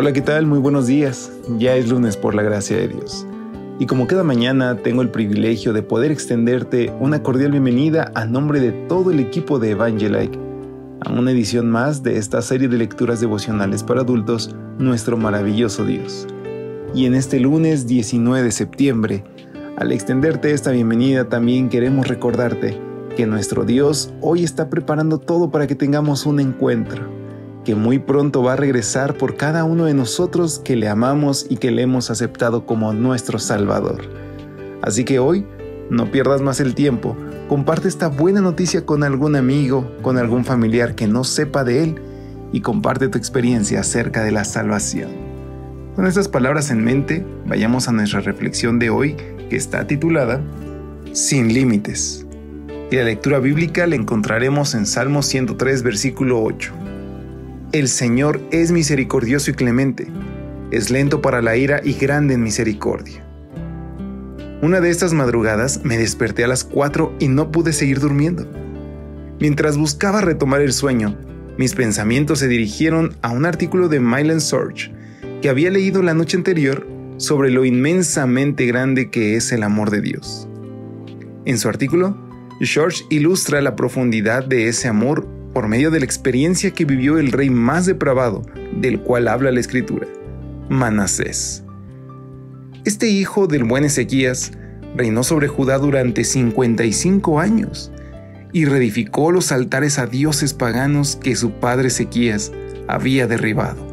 Hola, ¿qué tal? Muy buenos días. Ya es lunes por la gracia de Dios. Y como cada mañana tengo el privilegio de poder extenderte una cordial bienvenida a nombre de todo el equipo de Evangelike a una edición más de esta serie de lecturas devocionales para adultos, Nuestro maravilloso Dios. Y en este lunes 19 de septiembre, al extenderte esta bienvenida también queremos recordarte que nuestro Dios hoy está preparando todo para que tengamos un encuentro que muy pronto va a regresar por cada uno de nosotros que le amamos y que le hemos aceptado como nuestro Salvador. Así que hoy, no pierdas más el tiempo, comparte esta buena noticia con algún amigo, con algún familiar que no sepa de él y comparte tu experiencia acerca de la salvación. Con estas palabras en mente, vayamos a nuestra reflexión de hoy que está titulada Sin Límites. Y la lectura bíblica la encontraremos en Salmo 103, versículo 8. El Señor es misericordioso y clemente, es lento para la ira y grande en misericordia. Una de estas madrugadas me desperté a las 4 y no pude seguir durmiendo. Mientras buscaba retomar el sueño, mis pensamientos se dirigieron a un artículo de Mylan Sorge que había leído la noche anterior sobre lo inmensamente grande que es el amor de Dios. En su artículo, George ilustra la profundidad de ese amor por medio de la experiencia que vivió el rey más depravado del cual habla la escritura, Manasés. Este hijo del buen Ezequías reinó sobre Judá durante 55 años y reedificó los altares a dioses paganos que su padre Ezequías había derribado.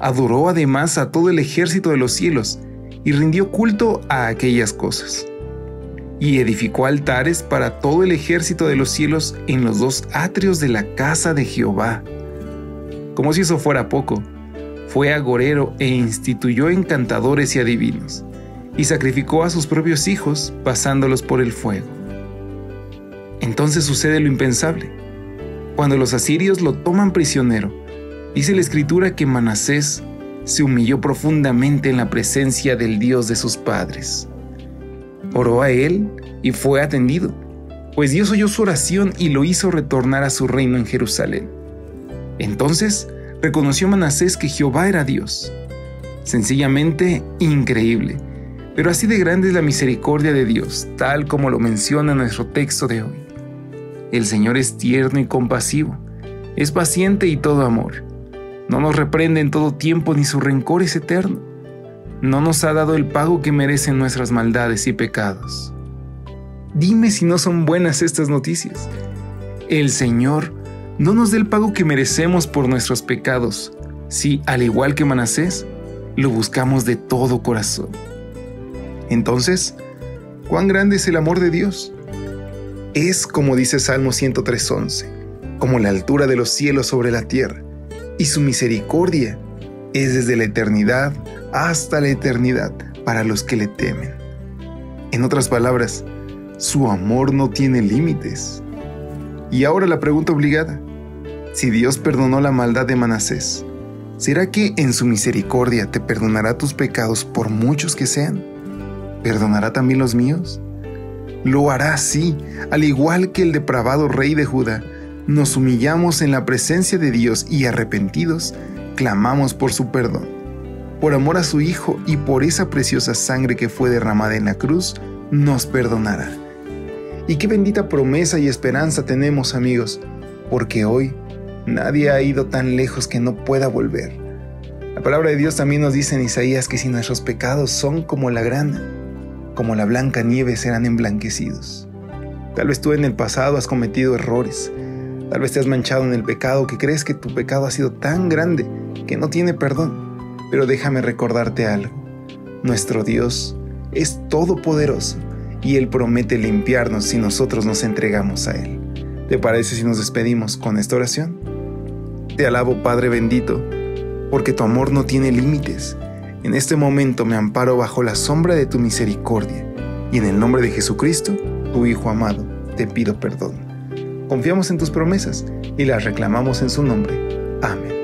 Adoró además a todo el ejército de los cielos y rindió culto a aquellas cosas y edificó altares para todo el ejército de los cielos en los dos atrios de la casa de Jehová. Como si eso fuera poco, fue agorero e instituyó encantadores y adivinos, y sacrificó a sus propios hijos pasándolos por el fuego. Entonces sucede lo impensable. Cuando los asirios lo toman prisionero, dice la escritura que Manasés se humilló profundamente en la presencia del Dios de sus padres oró a él y fue atendido, pues Dios oyó su oración y lo hizo retornar a su reino en Jerusalén. Entonces reconoció Manasés que Jehová era Dios. Sencillamente increíble, pero así de grande es la misericordia de Dios, tal como lo menciona nuestro texto de hoy. El Señor es tierno y compasivo, es paciente y todo amor. No nos reprende en todo tiempo ni su rencor es eterno no nos ha dado el pago que merecen nuestras maldades y pecados. Dime si no son buenas estas noticias. El Señor no nos da el pago que merecemos por nuestros pecados, si, al igual que Manasés, lo buscamos de todo corazón. Entonces, ¿cuán grande es el amor de Dios? Es, como dice Salmo 103.11, como la altura de los cielos sobre la tierra, y su misericordia es desde la eternidad hasta la eternidad para los que le temen. En otras palabras, su amor no tiene límites. Y ahora la pregunta obligada. Si Dios perdonó la maldad de Manasés, ¿será que en su misericordia te perdonará tus pecados por muchos que sean? ¿Perdonará también los míos? Lo hará sí, al igual que el depravado rey de Judá. Nos humillamos en la presencia de Dios y arrepentidos, clamamos por su perdón por amor a su Hijo y por esa preciosa sangre que fue derramada en la cruz, nos perdonará. Y qué bendita promesa y esperanza tenemos amigos, porque hoy nadie ha ido tan lejos que no pueda volver. La palabra de Dios también nos dice en Isaías que si nuestros pecados son como la grana, como la blanca nieve serán emblanquecidos. Tal vez tú en el pasado has cometido errores, tal vez te has manchado en el pecado que crees que tu pecado ha sido tan grande que no tiene perdón. Pero déjame recordarte algo. Nuestro Dios es todopoderoso y Él promete limpiarnos si nosotros nos entregamos a Él. ¿Te parece si nos despedimos con esta oración? Te alabo Padre bendito, porque tu amor no tiene límites. En este momento me amparo bajo la sombra de tu misericordia, y en el nombre de Jesucristo, tu Hijo amado, te pido perdón. Confiamos en tus promesas y las reclamamos en su nombre. Amén.